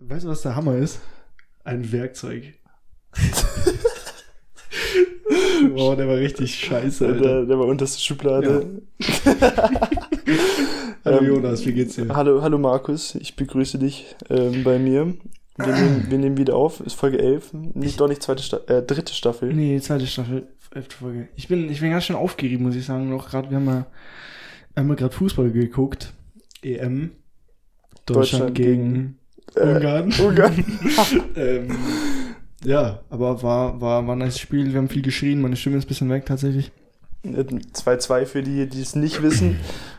Weißt du, was der Hammer ist? Ein Werkzeug. Boah, der war richtig scheiße, Alter. Der, der war unterste Schublade. Hallo Ähm, Jonas, wie geht's dir? Hallo, hallo Markus, ich begrüße dich ähm, bei mir. Wir nehmen, wir nehmen wieder auf, ist Folge 11, nicht doch nicht zweite Sta äh, dritte Staffel. Nee, zweite Staffel, elfte Folge. Ich bin, ich bin ganz schön aufgeregt, muss ich sagen. Noch gerade, wir haben ja einmal gerade Fußball geguckt. EM. Deutschland, Deutschland gegen, Äh, Ungarn. Ungarn. ähm, ja, aber war, war, war ein nice Spiel. Wir haben viel geschrien. Meine Stimme ist ein bisschen weg tatsächlich. 2-2 für die, die es nicht wissen.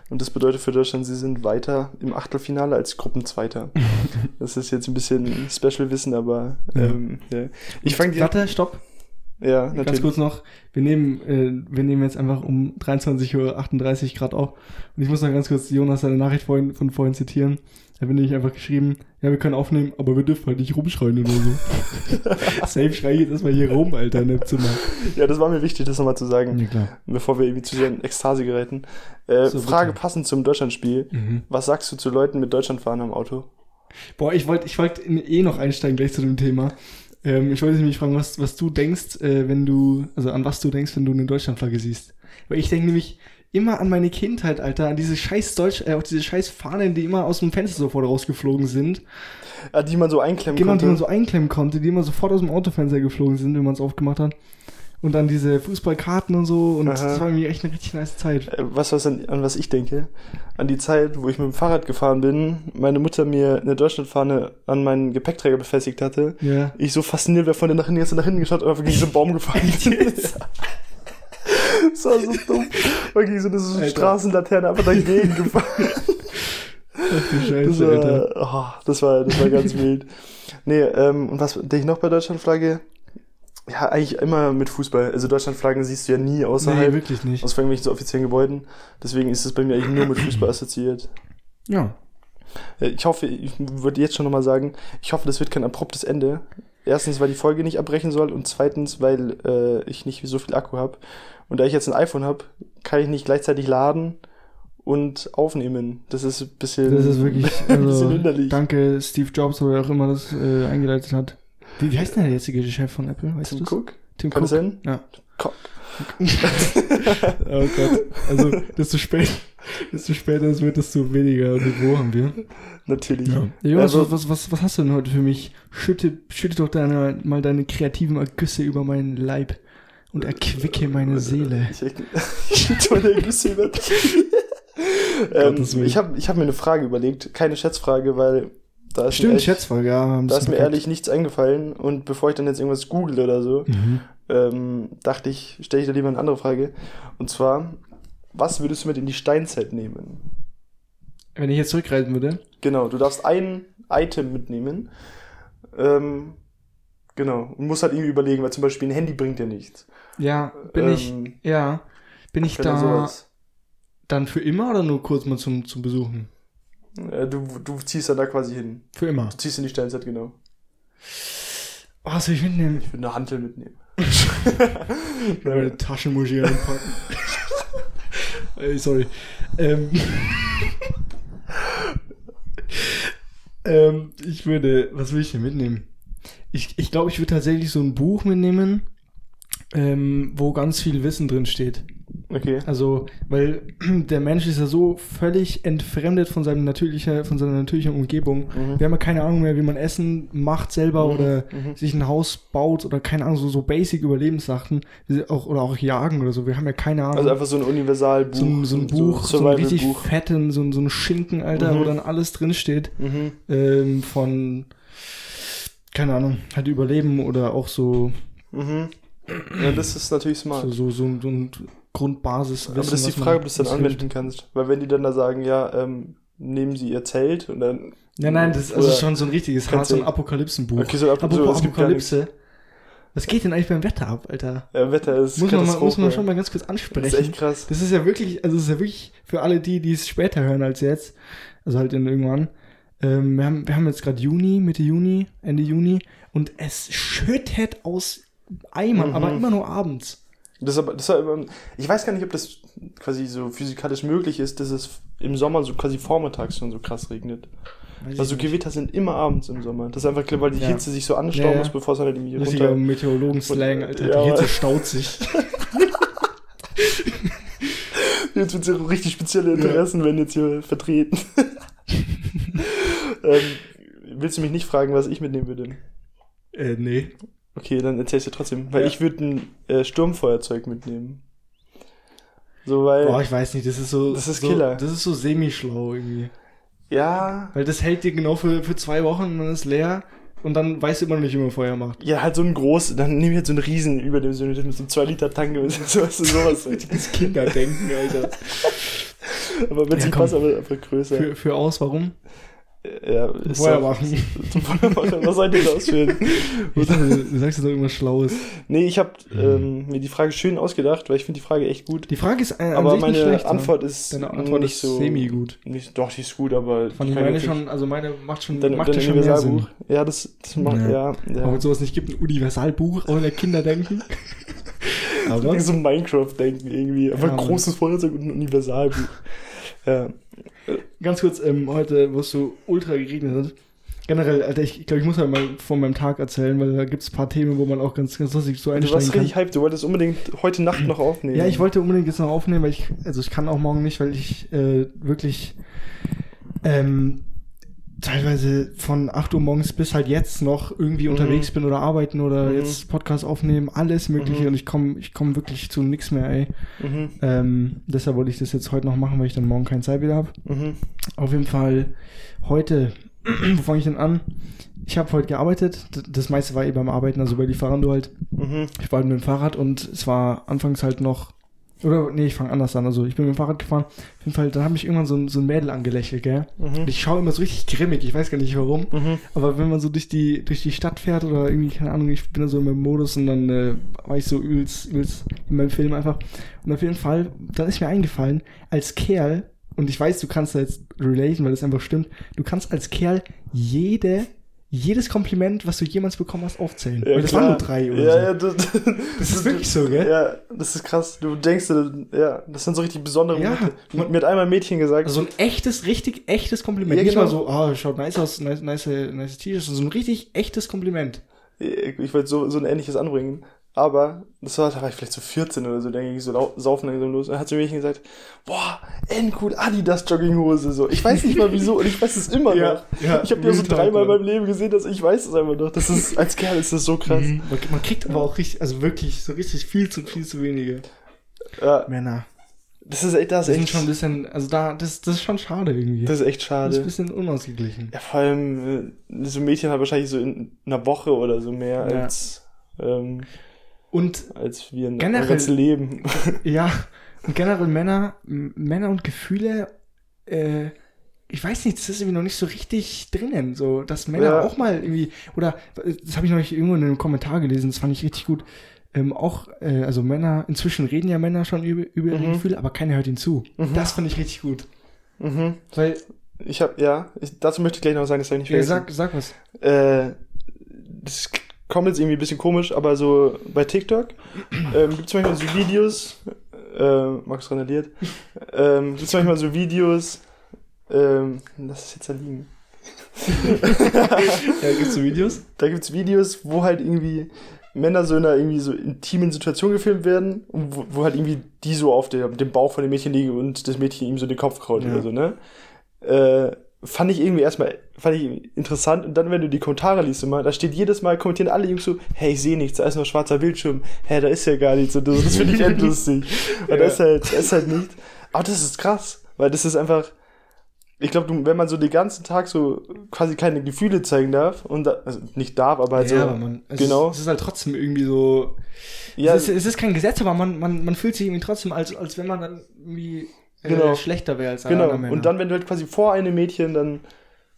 Und das bedeutet für Deutschland, sie sind weiter im Achtelfinale als Gruppenzweiter. Das ist jetzt ein bisschen Special-Wissen, aber ähm, ja. ich fange die Warte, stopp. Ja, Ganz natürlich. kurz noch. Wir nehmen, äh, wir nehmen jetzt einfach um 23.38 Uhr gerade auf. Und ich muss noch ganz kurz Jonas seine Nachricht vorhin, von vorhin zitieren. Da bin ich einfach geschrieben, ja, wir können aufnehmen, aber wir dürfen halt nicht rumschreien oder so. Safe schrei ich jetzt erstmal hier rum, Alter, in dem Zimmer. Ja, das war mir wichtig, das nochmal zu sagen, Ja, klar. bevor wir irgendwie zu sehr in Ekstase geräten. Äh, So, Frage bitte. passend zum Deutschlandspiel. Mhm. Was sagst du zu Leuten mit Deutschlandfahren am Auto? Boah, ich wollte ich wollt eh noch einsteigen gleich zu dem Thema. Ähm, ich wollte nämlich fragen, was, was du denkst, äh, wenn du, also an was du denkst, wenn du eine Deutschlandflagge siehst. Weil ich denke nämlich immer an meine Kindheit, Alter, an diese scheiß Deutsch, äh, auch diese scheiß Fahnen, die immer aus dem Fenster sofort rausgeflogen sind. Ah, die man so einklemmen Genau, konnte. die man so einklemmen konnte, die immer sofort aus dem Autofenster geflogen sind, wenn man es aufgemacht hat. Und dann diese Fußballkarten und so. Und Aha. das war irgendwie echt eine richtig nice Zeit. Äh, was, was an, an was ich denke? An die Zeit, wo ich mit dem Fahrrad gefahren bin, meine Mutter mir eine Deutschlandfahne an meinen Gepäckträger befestigt hatte. Ja. Ich so fasziniert wäre von der nach hinten, jetzt nach hinten geschaut und einfach gegen so einen Baum gefahren bin. Das war so dumm. Gegen so eine Alter. Straßenlaterne einfach dagegen gefahren. Ach du Das Scheiße, Alter. war, oh, das war, das war ganz wild. Nee, ähm, und was denke ich noch bei Deutschlandflagge? Ja, eigentlich immer mit Fußball. Also Deutschlandflaggen siehst du ja nie Nee, außerhalb, wirklich nicht. aus irgendwelchen so offiziellen Gebäuden. Deswegen ist es bei mir eigentlich nur mit Fußball assoziiert. Ja. Ja, Ich hoffe, ich würde jetzt schon nochmal sagen, ich hoffe, das wird kein abruptes Ende. Erstens, weil die Folge nicht abbrechen soll und zweitens, weil äh, ich nicht so viel Akku habe. Und da ich jetzt ein iPhone habe, kann ich nicht gleichzeitig laden und aufnehmen. Das ist ein bisschen, Das ist wirklich, ein bisschen also, hinderlich. danke Steve Jobs oder wer auch immer das äh, eingeleitet hat. Wie, wie heißt denn der jetzige Chef von Apple? Weißt Tim? Cook? Tim Kann Cook. sein? Ja. Cock. Oh Gott. Also, desto später, desto später es wird, desto weniger Niveau haben wir. Natürlich. Jonas, Also- was, was, was hast du denn heute für mich? Schütte, schütte doch deine, mal deine kreativen Ergüsse über meinen Leib und erquicke meine Seele. Ich, ich meine Ergüsse über ähm. Ich habe ich hab mir eine Frage überlegt, keine Schätzfrage, weil da ist mir Stimmt, ehrlich, Schätzfrage, ja. da ist mir ehrlich nichts eingefallen und bevor ich dann jetzt irgendwas google oder so, Mhm. Ähm, dachte ich, stelle ich da lieber eine andere Frage. Und zwar, was würdest du mit in die Steinzeit nehmen? Wenn ich jetzt zurückreisen würde. Genau, du darfst ein Item mitnehmen. Ähm, genau, und musst halt irgendwie überlegen, weil zum Beispiel ein Handy bringt dir nichts. Ja, bin ich, Ähm, ja, bin ich da sowas. dann für immer oder nur kurz mal zum, zum Besuchen? Äh, du, du ziehst dann da quasi hin. Für immer. Du ziehst in die Steinzeit, genau. Oh, was soll ich mitnehmen? Ich würde eine Hantel mitnehmen. Meine Taschenmuschi reinpacken. Ey, sorry. Ähm, ähm, ich würde, was will ich denn mitnehmen? Ich, ich glaube, ich würde tatsächlich so ein Buch mitnehmen, ähm, wo ganz viel Wissen drin steht. Okay. Also, weil der Mensch ist ja so völlig entfremdet von seinem natürlicher, von seiner natürlichen Umgebung. Mhm. Wir haben ja keine Ahnung mehr, wie man Essen macht selber Mhm, oder mhm. sich ein Haus baut oder keine Ahnung, so, so basic Überlebenssachen. Auch, oder auch Jagen oder so. Wir haben ja keine Ahnung. Also einfach so ein Universalbuch. so, ein, so ein Buch, so, ein richtig fetten, so, ein- so ein Schinken, Alter, Mhm. wo dann alles drinsteht. Mhm. Ähm, von, keine Ahnung, halt Überleben oder auch so, Mhm. Ja, das ist natürlich smart. so, so, so, so ein Grundbasis. Aber das ist die Frage, ob du es dann anwenden kannst. Weil wenn die dann da sagen, ja, ähm, nehmen sie ihr Zelt und dann. Ja, nein, das ist also schon so ein richtiges hart, so ein Apokalypsenbuch. Okay, so so, gibt gar nichts. Apokalypse. Was geht denn eigentlich beim Wetter ab, Alter? Ja, Wetter ist Muss man, mal, muss man schon mal ganz kurz ansprechen. Das ist echt krass. Das ist ja wirklich, also das ist ja wirklich für alle die, die es später hören als jetzt, also halt in irgendwann. Ähm, wir, haben, wir haben jetzt gerade Juni, Mitte Juni, Ende Juni und es schüttet aus Eimern, Mhm. aber immer nur abends. Das ist aber, das aber, ich weiß gar nicht, ob das quasi so physikalisch möglich ist, dass es im Sommer so quasi vormittags schon so krass regnet. Weiß Also. Gewitter sind immer abends im Sommer. Das ist einfach, weil die Ja. Hitze sich so anstauen Ja, ja. muss, bevor es halt irgendwie Richtiger runter... Meteorologen-Slang, Alter. Ja, die Hitze staut sich. Jetzt wird so richtig spezielle Interessen werden jetzt hier vertreten. ähm, willst du mich nicht fragen, was ich mitnehmen würde? äh, nee. Okay, dann erzählst du trotzdem. Weil Ja. ich würde ein äh, Sturmfeuerzeug mitnehmen. So, weil... Boah, ich weiß nicht, das ist so. Das ist so, Killer. Das ist so semi-schlau irgendwie. ja... Weil das hält dir genau für, für zwei Wochen und dann ist leer und dann weißt du immer noch nicht, wie man Feuer macht. Ja, halt so ein groß, dann nehme ich halt so einen Riesen über dem so mit so einem 2 Liter Tank und sowas. halt. Das Kinderdenken, Alter. aber wenn es Ja, komm. passt, aber einfach größer. Für, für aus, warum? Ja. Zum Feuer machen. Was das für ein- Ich dachte, du sagst jetzt doch irgendwas Schlaues. Nee, ich habe ähm, mir die Frage schön ausgedacht, weil ich finde die Frage echt gut. Die Frage ist äh, aber meine schlecht. Antwort ist Deine Antwort nicht ist so semi-gut. Nicht, doch, die ist gut, aber Fand ich meine schon, also meine macht schon, Dein, macht dein schon mehr Universalbuch. Sinn. Ja, das, das macht, Ja. ja. ja. Aber sowas nicht gibt, ein Universalbuch, der Kinderdenken. Aber so Minecraft-Denken irgendwie. Einfach Ja, ein großes Feuerzeug und ein Universalbuch. ja. Ganz kurz, ähm, heute, wo es so ultra geregnet hat. Generell, Alter, ich glaube, ich muss ja mal von meinem Tag erzählen, weil da gibt es ein paar Themen, wo man auch ganz, ganz lustig so Du einsteigen warst kann. richtig hyped, du wolltest unbedingt heute Nacht noch aufnehmen. Ja, ich wollte unbedingt jetzt noch aufnehmen, weil ich, also ich kann auch morgen nicht, weil ich äh, wirklich ähm, teilweise von 8 Uhr morgens bis halt jetzt noch irgendwie unterwegs bin oder arbeiten oder Mhm. jetzt Podcast aufnehmen, alles mögliche Mhm. und ich komme ich komm wirklich zu nichts mehr, ey. Mhm. Ähm, deshalb wollte ich das jetzt heute noch machen, weil ich dann morgen keine Zeit wieder habe. Mhm. Auf jeden Fall heute, wo fange ich denn an? Ich habe heute gearbeitet, das meiste war eh beim Arbeiten, also bei Lieferando halt. Mhm. Ich war halt mit dem Fahrrad und es war anfangs halt noch. Oder, nee, ich fange anders an. Also, ich bin mit dem Fahrrad gefahren. Auf jeden Fall, dann habe ich irgendwann so, ein- so ein Mädel angelächelt, gell? Und Mhm. ich schaue immer so richtig grimmig, ich weiß gar nicht warum. Mhm. Aber wenn man so durch die, durch die Stadt fährt oder irgendwie, keine Ahnung, ich bin da so in meinem Modus und dann äh, war ich so übelst, übelst in meinem Film einfach. Und auf jeden Fall, dann ist mir eingefallen, als Kerl, und ich weiß, du kannst da jetzt relaten, weil das einfach stimmt, du kannst als Kerl jede, jedes Kompliment, was du jemals bekommen hast, aufzählen. weil das klar. waren nur drei oder ja, so. Ja, das, Das ist wirklich so, gell? Ja, das ist krass. Du denkst, ja, das sind so richtig besondere Ja. Momente. Mir hat einmal ein Mädchen gesagt, Also so ein echtes, richtig echtes Kompliment. Ja, Nicht genau. mal so, ah, schaut nice aus, nice, nice, nice T-Shirt, sondern so ein richtig echtes Kompliment. ich wollte so, so ein ähnliches anbringen. Aber, das war, da war ich vielleicht so 14 oder so, da ging ich so saufen langsam los. Und dann hat sie mir gesagt, boah, endcool, Adidas Jogginghose, so. Ich weiß nicht mal wieso, und ich weiß es immer Ja, noch. ja, ich habe auch so dreimal in ja. meinem Leben gesehen, dass ich weiß es einfach noch. Das ist, als Kerl ist das so krass. Mhm. Man, kriegt aber auch richtig, also wirklich, so richtig viel zu, viel zu wenige Ja, Männer. das ist echt, das Das ist echt, schon ein bisschen, also da, das, das ist schon schade irgendwie. das ist echt Das ist schade. ein bisschen unausgeglichen. Ja, vor allem, äh, so Mädchen hat wahrscheinlich so in einer Woche oder so mehr Ja. als, ähm, Und als wir in Generell- Leben. ja, und generell Männer, Männer und Gefühle, äh, ich weiß nicht, das ist irgendwie noch nicht so richtig drinnen, so, dass Männer Ja. auch mal irgendwie, oder, das habe ich noch irgendwo in einem Kommentar gelesen, das fand ich richtig gut, ähm, auch, äh, also Männer, inzwischen reden ja Männer schon über, über ihre Mhm. Gefühle, aber keiner hört ihnen zu. Mhm. Das fand ich richtig gut. Mhm. Weil, Ich habe ja, ich, dazu möchte ich gleich noch sagen, das habe ich nicht vergessen. sag, sag was. Äh, das kommt jetzt irgendwie ein bisschen komisch, aber so bei TikTok ähm, gibt es manchmal so Videos, äh, Max randaliert, ähm, gibt es manchmal so Videos, ähm, lass es jetzt da liegen. Ja, gibt's so Videos? Da gibt es Videos, wo halt irgendwie Männer so in einer irgendwie so intimen Situation gefilmt werden, und wo, wo halt irgendwie die so auf der, dem Bauch von dem Mädchen liegen und das Mädchen ihm so den Kopf kraut Ja. oder so, ne? Äh, fand ich irgendwie erstmal, fand ich interessant. Und dann, wenn du die Kommentare liest immer, da steht jedes Mal, kommentieren alle Jungs so, hey, ich sehe nichts, da ist nur schwarzer Bildschirm, hä, da ist ja gar nichts. Und das, das finde ich endlustig. Und Ja. da ist halt, da ist halt nicht. Aber das ist krass, weil das ist einfach, ich glaube, wenn man so den ganzen Tag so quasi keine Gefühle zeigen darf, und da, also nicht darf, aber halt so, ja, aber man, es genau. Ist, es ist halt trotzdem irgendwie so. ja, es, ist, es ist kein Gesetz, aber man, man, man fühlt sich irgendwie trotzdem, als, als wenn man dann irgendwie Genau. schlechter wäre als alle genau. anderen Männer. Und dann, wenn du halt quasi vor einem Mädchen dann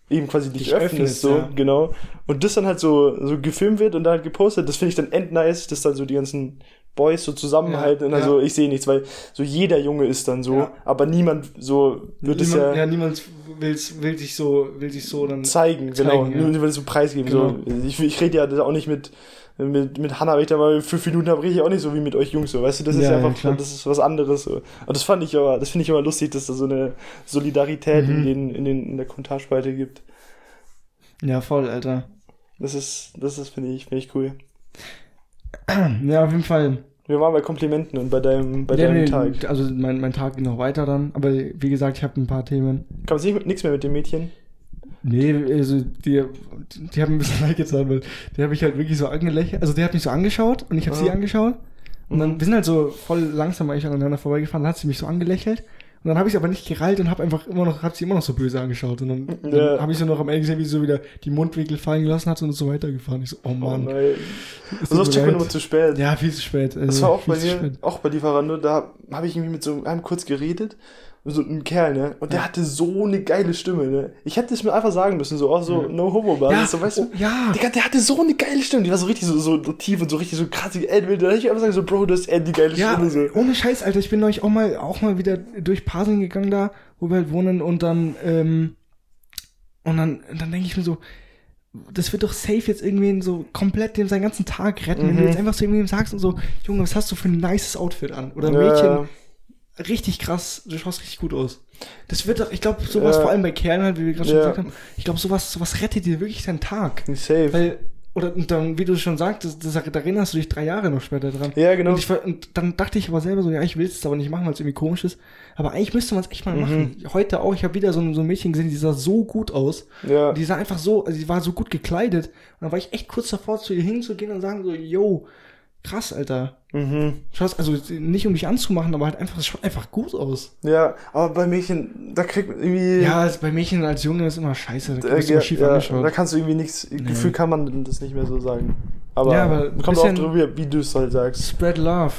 eben quasi dich, Dich öffnest, öffnest, so, ja. genau. Und das dann halt so, so gefilmt wird und dann halt gepostet, das finde ich dann endnice, dass dann so die ganzen Boys so zusammenhalten Ja, und dann ja. so, ich sehe nichts, weil so jeder Junge ist dann so, aber niemand so wird es niemand, ja, ja, niemand will, will sich so, will sich so dann. zeigen, zeigen, genau, ja. nur nur weil es so preisgeben, Genau. so. Ich, ich rede ja auch nicht mit, mit, mit Hannah, wenn ich da mal fünf Minuten habe, ich auch nicht so wie mit euch Jungs, so, weißt du, das ist Ja, ja ja, einfach, klar. das ist was anderes, so. Und das fand ich aber, das finde ich immer lustig, dass da so eine Solidarität in Mhm. den, in den, in der Kommentarspalte gibt. Ja, voll, Alter. Das ist, das ist, finde ich, finde ich cool. Ja, auf jeden Fall. Wir waren bei Komplimenten und bei deinem, bei Ja, deinem nee, Tag. Also mein, mein Tag ging noch weiter dann. Aber wie gesagt, ich habe ein paar Themen. Kam es nicht- nichts mehr mit dem Mädchen? Nee, also die, die haben ein bisschen leid getan, weil die habe ich halt wirklich so angelächelt. Also die hat mich so angeschaut und ich habe Aha. sie angeschaut. Und dann, Mhm. wir sind halt so voll langsam eigentlich aneinander vorbeigefahren, dann hat sie mich so angelächelt. Und dann habe ich sie aber nicht gereilt und habe einfach immer noch, hab sie immer noch so böse angeschaut. Und dann, dann Ja. habe ich so noch am Ende gesehen, wie sie so wieder die Mundwinkel fallen gelassen hat und so weitergefahren. Ich so, oh Oh Mann. nein. Also tut das mir checkt man immer zu spät. Ja, viel zu spät. Das also war auch bei mir, auch bei Lieferando, da habe ich irgendwie mit so einem kurz geredet, so einem Kerl, ne? Und der Ja. hatte so eine geile Stimme, ne? Ich hätte es mir einfach sagen müssen, so auch so Ja. no homo basis Ja, so weißt du? oh, ja. Digga, der hatte so eine geile Stimme, die war so richtig so, so tief und so richtig so krass. Ey, da hätte ich einfach sagen, so, Bro, du hast eher die geile Ja, Stimme. So. ohne Scheiß, Alter. Ich bin euch auch mal, auch mal wieder durch Pasing gegangen da, wo wir halt wohnen und dann, ähm, und dann, dann denke ich mir so, das wird doch safe jetzt irgendwie so komplett dem seinen ganzen Tag retten, wenn du Mhm. jetzt einfach zu ihm sagst und so, Junge, was hast du für ein nices Outfit an? Oder. Mädchen, richtig krass, du schaust richtig gut aus. Das wird doch, ich glaube, sowas Ja. vor allem bei Kerlen halt, wie wir gerade schon Ja. gesagt haben, ich glaube, sowas, sowas rettet dir wirklich deinen Tag. Safe. Weil, oder und dann, wie du schon sagtest, das, da erinnerst du dich drei Jahre noch später dran. ja, genau. Und, ich, und dann dachte ich aber selber so, ja, ich will es aber nicht machen, weil es irgendwie komisch ist. Aber eigentlich müsste man es echt mal Mhm. machen. Heute auch, ich habe wieder so, so ein Mädchen gesehen, die sah so gut aus. ja. Die sah einfach so, also die war so gut gekleidet. Und dann war ich echt kurz davor, zu ihr hinzugehen und sagen so, yo, krass, Alter. Mhm. Schaust, also nicht um dich anzumachen, aber halt einfach, es schaut einfach gut aus. Ja, aber bei Mädchen, da kriegt man irgendwie. Ja, also bei Mädchen als Junge ist immer scheiße. Da äh, wirst du schief ja, angeschaut. da kannst du irgendwie nichts. Gefühl kann man das nicht mehr so sagen. Aber, Ja, aber kommt auch drüber, wie du es halt sagst. Spread Love.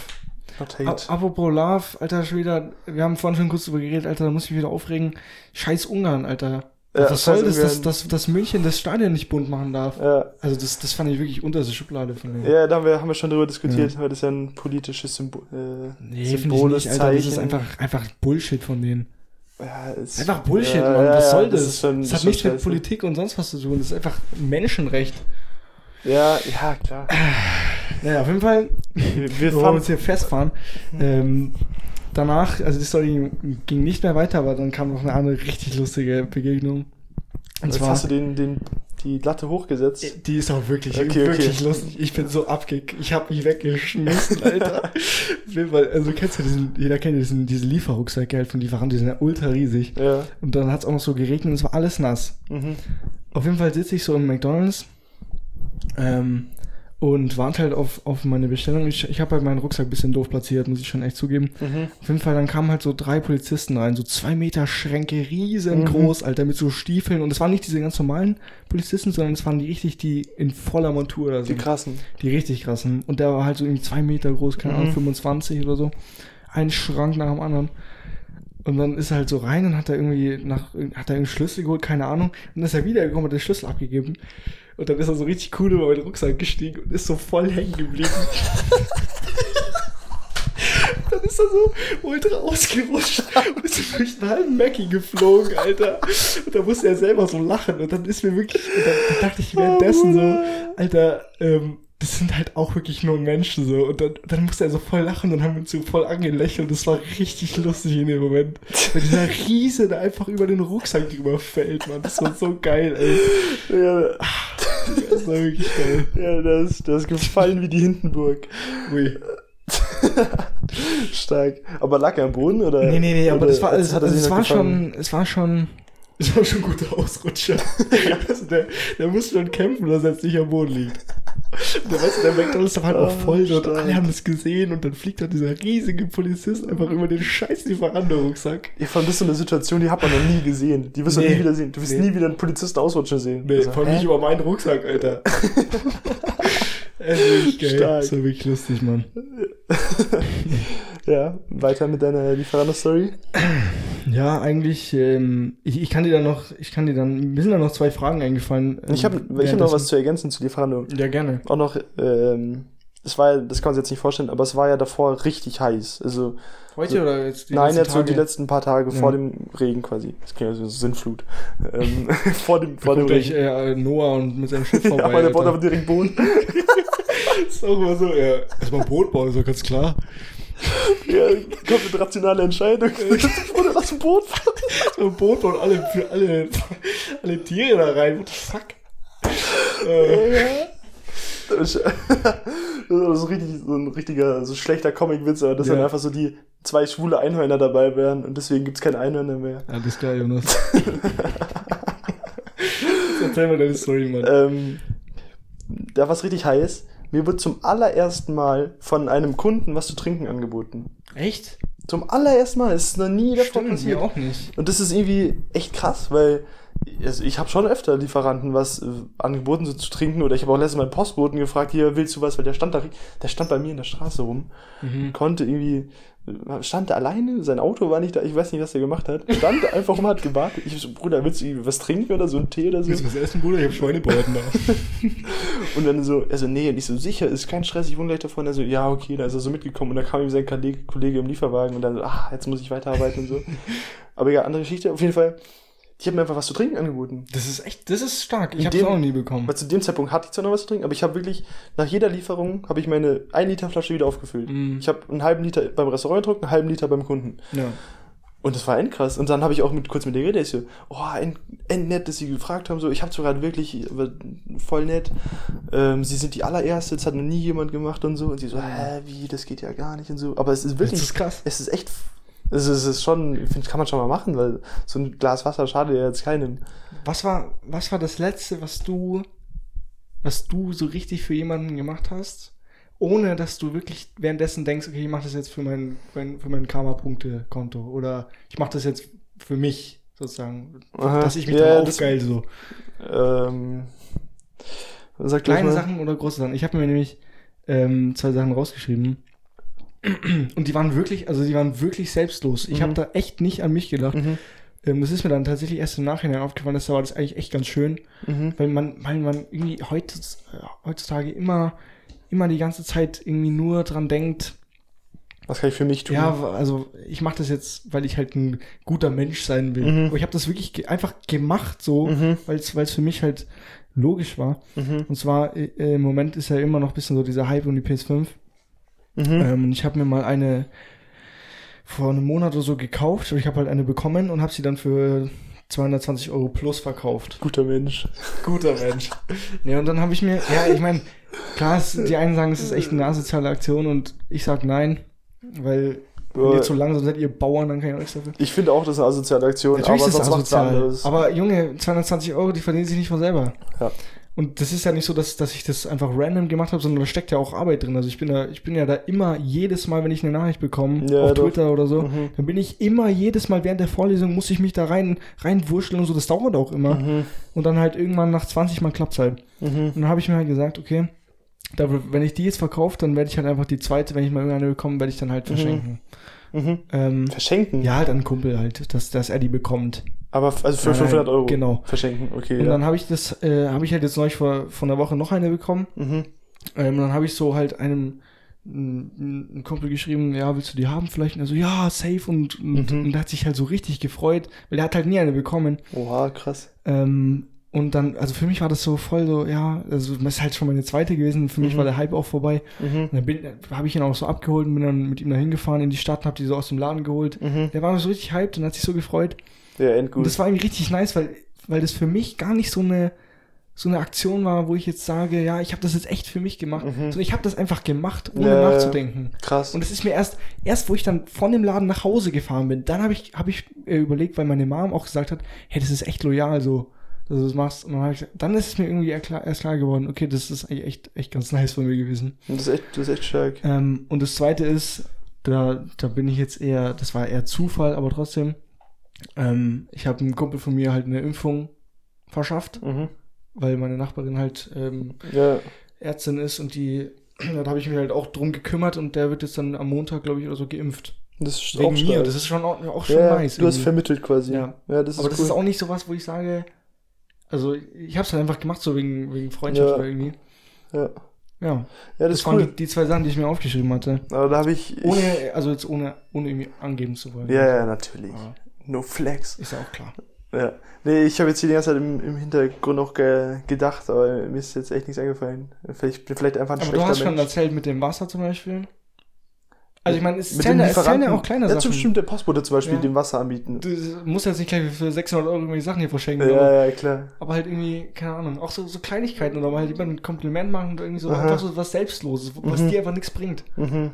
Not A- hate. Apropos Love, Alter, schon wieder, wir haben vorhin schon kurz drüber geredet, Alter, da muss ich mich wieder aufregen. Scheiß Ungarn, Alter. Ja, Was soll das, scheiß dass, dass, dass München das Stadion nicht bunt machen darf? Ja, Also das, das fand ich wirklich unterste Schublade von denen. ja, da haben wir, haben wir schon drüber diskutiert, weil das ja ein politisches Symbol, äh, Nee, finde ich Symbol nicht, Alter, das ist einfach, einfach Bullshit von denen. Ja, ist, Einfach Bullshit, ja, Mann, ja, was ja, soll das? Das, schon, das hat nichts mit. Politik und sonst was zu tun, das ist einfach Menschenrecht. Ja, ja, klar. Naja, auf jeden Fall, Wir, wir fahren, uns hier festfahren. Ähm, danach, also die Story ging nicht mehr weiter, aber dann kam noch eine andere richtig lustige Begegnung. Und jetzt zwar, hast du den, den, die Latte hochgesetzt. Die ist auch wirklich, Okay, okay. wirklich lustig. Ich bin so abgekickt. Ich habe mich weggeschmissen, Alter. Also du kennst ja diesen, jeder kennt diesen, diese Lieferrucksäcke halt von Lieferanten, die sind ja ultra riesig. Ja. Und dann hat es auch noch so geregnet und es war alles nass. Mhm. Auf jeden Fall sitze ich so im McDonalds ähm, und warte halt auf, auf meine Bestellung. Ich, ich habe halt meinen Rucksack ein bisschen doof platziert, muss ich schon echt zugeben. Mhm. Auf jeden Fall, dann kamen halt so drei Polizisten rein, so zwei Meter Schränke, riesengroß, Mhm. Alter, mit so Stiefeln. Und es waren nicht diese ganz normalen Polizisten, sondern es waren die richtig, die in voller Montur da Die sind. krassen. Die richtig krassen. Und der war halt so irgendwie zwei Meter groß, keine Ahnung, Mhm. 25 oder so. Ein Schrank nach dem anderen. Und dann ist er halt so rein und hat er irgendwie nach, hat er einen Schlüssel geholt, keine Ahnung. Und dann ist er wiedergekommen und hat den Schlüssel abgegeben. Und dann ist er so richtig cool über meinen Rucksack gestiegen und ist so voll hängen geblieben. dann ist er so ultra ausgerutscht und ist durch einen halben Mackie geflogen, Alter. Und da musste er selber so lachen. Und dann ist mir wirklich, und dann, dann dachte ich währenddessen so, Alter, ähm, das sind halt auch wirklich nur Menschen so. Und dann, dann musste er so voll lachen und haben wir uns so voll angelächelt. Das war richtig lustig in dem Moment. Weil dieser Riese da einfach über den Rucksack drüber fällt, man. Das war so geil, ey. Ja, Das war wirklich geil. ja das, das ist gefallen wie die Hindenburg. Ui. Stark. Aber lag er am Boden oder? Nee, nee, nee, aber das war, also, es noch war schon, es war schon, es war schon ein guter Ausrutscher. also der, der muss schon kämpfen, dass er jetzt nicht am Boden liegt. Und der, weißt du, der McDonalds war halt auch Oh, voll stark. alle haben das gesehen und dann fliegt halt dieser riesige Polizist einfach über den scheiß Lieferando-Rucksack. Ja, vor allem das ist so eine Situation, die hat man noch nie gesehen. Die wirst du Nee. nie wieder sehen. Du wirst Nee. nie wieder einen Polizisten ausrutschen sehen. Nee, Also, vor allem hä? nicht über meinen Rucksack, Alter. Es ist wirklich geil. Stark. Das war wirklich lustig, Mann. Ja, weiter mit deiner Lieferando-Story. Ja, eigentlich, ähm, ich, ich kann dir dann noch, ich kann dir dann, mir sind da noch zwei Fragen eingefallen. ähm, Ich habe ich hab noch was zu ergänzen zu Lieferando. Ja, gerne. Auch noch, ähm, es war ja, das kann man sich jetzt nicht vorstellen, aber es war ja davor richtig heiß. Also, Heute oder jetzt die nein, jetzt so die letzten paar Tage Ja. vor dem Regen quasi. Das klingt also so Sinnflut. ähm, vor dem, vor dem Regen. äh, Noah und mit seinem Schiff Ja, vorbei. aber der baut aber direkt Boden. Ist auch immer so, ja. Erstmal Boot bauen, ist doch ganz klar. Ja, komplett rationale Entscheidung. Oder lass ein Boot fahren. So ein Boot bauen alle, für alle, alle Tiere da rein. What the fuck? Das ist so, richtig, so ein richtiger, so schlechter Comic-Witz, aber dass Ja. dann einfach so die zwei schwule Einhörner dabei wären und deswegen gibt's keine Einhörner mehr. Ja, das ist geil, Jonas. Erzähl mal deine Story, Mann. Ähm, da war's richtig heiß. Mir wird zum allerersten Mal von einem Kunden was zu trinken angeboten. Echt? Zum allerersten Mal. Es ist noch nie davor Stimmt, passiert. auch nicht. Und das ist irgendwie echt krass, weil also ich habe schon öfter Lieferanten was äh, angeboten, so zu trinken. Oder ich habe auch letztens mal einen Postboten gefragt, hier, willst du was? Weil der stand da, der stand bei mir in der Straße rum. Mhm. Konnte irgendwie, stand da alleine, sein Auto war nicht da, ich weiß nicht, was er gemacht hat. Stand da einfach rum, hat gewartet. Ich so, Bruder, willst du was trinken oder so, einen Tee oder so? Willst du was essen, Bruder? Ich hab Schweinebraten da. Und dann so, also nee, und ich so, sicher, ist kein Stress, ich wohne gleich davon. Er so, ja, okay, dann ist er so mitgekommen und dann kam ihm sein Kollege, Kollege im Lieferwagen und dann so, ach, jetzt muss ich weiterarbeiten und so. Aber ja, andere Geschichte, auf jeden Fall. Die haben mir einfach was zu trinken angeboten. Das ist echt, das ist stark. Ich hab's dem- auch noch nie bekommen. Weil zu dem Zeitpunkt hatte ich zwar noch was zu trinken, aber ich habe wirklich, nach jeder Lieferung habe ich meine 1 Liter Flasche wieder aufgefüllt. Mhm. Ich habe einen halben Liter beim Restaurant getrunken, einen halben Liter beim Kunden. Ja. Und das war endkrass. Und dann habe ich auch mit, kurz mit der geredet. Ich so, oh, end, end nett, dass sie gefragt haben. So, ich habe sogar wirklich aber voll nett. Ähm, sie sind die allererste, das hat noch nie jemand gemacht und so. Und sie so, hä, wie, das geht ja gar nicht und so. Aber es ist wirklich, Das ist krass. es ist echt, es ist, ist schon, ich finde, kann man schon mal machen, weil so ein Glas Wasser schadet ja jetzt keinem. Was war, was war das letzte, was du, was du so richtig für jemanden gemacht hast, ohne dass du wirklich währenddessen denkst, okay, ich mache das jetzt für mein, mein für mein Karma-Punkte-Konto oder ich mache das jetzt für mich sozusagen, Aha. dass ich mich Ja, dann aufgeil so. Ähm, Kleine. Sachen oder große Sachen. Ich habe mir nämlich ähm, zwei Sachen rausgeschrieben. Und die waren wirklich, also die waren wirklich selbstlos. Ich Mhm. habe da echt nicht an mich gedacht. Mhm. Ähm, das ist mir dann tatsächlich erst im Nachhinein aufgefallen, dass da war das eigentlich echt ganz schön. Mhm. weil man, weil man irgendwie heutz, heutzutage immer, immer die ganze Zeit irgendwie nur dran denkt, Was kann ich für mich tun? ja, also ich mache das jetzt, weil ich halt ein guter Mensch sein will. Mhm. Aber ich habe das wirklich ge einfach gemacht so, Mhm. weil es für mich halt logisch war. Mhm. Und zwar äh, im Moment ist ja immer noch ein bisschen so dieser Hype um die PS5. Mhm. Ähm, ich habe mir mal eine vor einem Monat oder so gekauft und ich habe halt eine bekommen und habe sie dann für 220 Euro plus verkauft. Guter Mensch. Guter Mensch. ja, und dann habe ich mir, ja, ich meine, klar, die einen sagen, es ist echt eine asoziale Aktion und ich sag nein, weil wenn ihr zu langsam seid, ihr Bauern, dann kann ich auch nichts dafür. Ich finde auch, das ist eine asoziale Aktion, aber ist sonst anderes. Aber Junge, 220 Euro, die verdienen sich nicht von selber. Ja. Und das ist ja nicht so, dass, dass ich das einfach random gemacht habe, sondern da steckt ja auch Arbeit drin. Also ich bin da, ich bin ja da immer jedes Mal, wenn ich eine Nachricht bekomme, Ja, auf doch. Twitter oder so, Mhm. dann bin ich immer jedes Mal während der Vorlesung muss ich mich da rein reinwurschteln und so. Das dauert auch immer. Mhm. Und dann halt irgendwann nach 20 Mal klappt's halt. Mhm. Und dann habe ich mir halt gesagt, okay, da, wenn ich die jetzt verkaufe, dann werde ich halt einfach die zweite, wenn ich mal irgendeine bekomme, werde ich dann halt verschenken. Mhm. Ähm, Verschenken? ja, halt an Kumpel halt, dass, dass er die bekommt. Aber also für Nein, 500 Euro? genau. Verschenken, okay. Und ja. dann habe ich das, äh, habe ich halt jetzt neulich vor, vor einer Woche noch eine bekommen. mhm. Ähm, dann habe ich so halt einem n- n- Kumpel geschrieben, ja, willst du die haben vielleicht? Und er so, ja, safe. Und, und, Mhm. und der hat sich halt so richtig gefreut, weil er hat halt nie eine bekommen. Oha, krass. Ähm, und dann, also für mich war das so voll so, ja, also das ist halt schon meine zweite gewesen. Für mich Mhm. war der Hype auch vorbei. Mhm. Und dann bin, habe ich ihn auch so abgeholt und bin dann mit ihm da hingefahren in die Stadt und habe die so aus dem Laden geholt. Mhm. Der war so richtig hyped und hat sich so gefreut. Ja, Und endgut. das war irgendwie richtig nice, weil, weil das für mich gar nicht so eine, so eine Aktion war, wo ich jetzt sage, ja, ich habe das jetzt echt für mich gemacht. Mhm. Sondern ich habe das einfach gemacht, ohne Ja, ja. nachzudenken. Krass. Und es ist mir erst, erst wo ich dann von dem Laden nach Hause gefahren bin, dann habe ich, hab ich äh, überlegt, weil meine Mom auch gesagt hat, hey, das ist echt loyal so, dass du das machst. Und dann, hab ich, dann ist es mir irgendwie erst klar, erst klar geworden, okay, das ist eigentlich echt, echt ganz nice von mir gewesen. das, ist echt, das ist echt stark. Ähm, und das zweite ist, da, da bin ich jetzt eher, das war eher Zufall, aber trotzdem, ähm, ich habe einem Kumpel von mir halt eine Impfung verschafft, Mhm. weil meine Nachbarin halt ähm, Ja. Ärztin ist und die, da habe ich mich halt auch drum gekümmert und der wird jetzt dann am Montag, glaube ich, oder so geimpft. Das ist Wegen auch mir, stark. das ist schon auch, auch schon ja, nice. du hast irgendwie. vermittelt quasi. Ja. ja das ist aber das cool. ist auch nicht so was, wo ich sage, also ich habe es halt einfach gemacht, so wegen, wegen Freundschaft Ja. oder irgendwie. ja. Ja, ja, das, das waren cool. die, die zwei Sachen, die ich mir aufgeschrieben hatte. Aber da habe ich, ich. Ohne, also jetzt ohne, ohne irgendwie angeben zu wollen. Ja, ja, natürlich. Ja. No flex. Ist ja auch klar. Ja. Nee, ich habe jetzt hier die ganze Zeit im, im Hintergrund noch ge gedacht, aber mir ist jetzt echt nichts eingefallen. Vielleicht, vielleicht einfach ein Aber du schlechter hast schon Mensch. erzählt mit dem Wasser zum Beispiel. Also ich meine, es zählen, ja- ja auch kleine ja, Sachen. zum bestimmte Postbote zum Beispiel Ja. dem Wasser anbieten. Du musst jetzt nicht gleich für 600 Euro irgendwelche Sachen hier verschenken. Ja, ja, klar. aber halt irgendwie, keine Ahnung, auch so, so Kleinigkeiten oder mal halt jemand ein Kompliment machen und irgendwie so Aha. einfach so was Selbstloses, was Mhm. dir einfach nichts bringt. Mhm.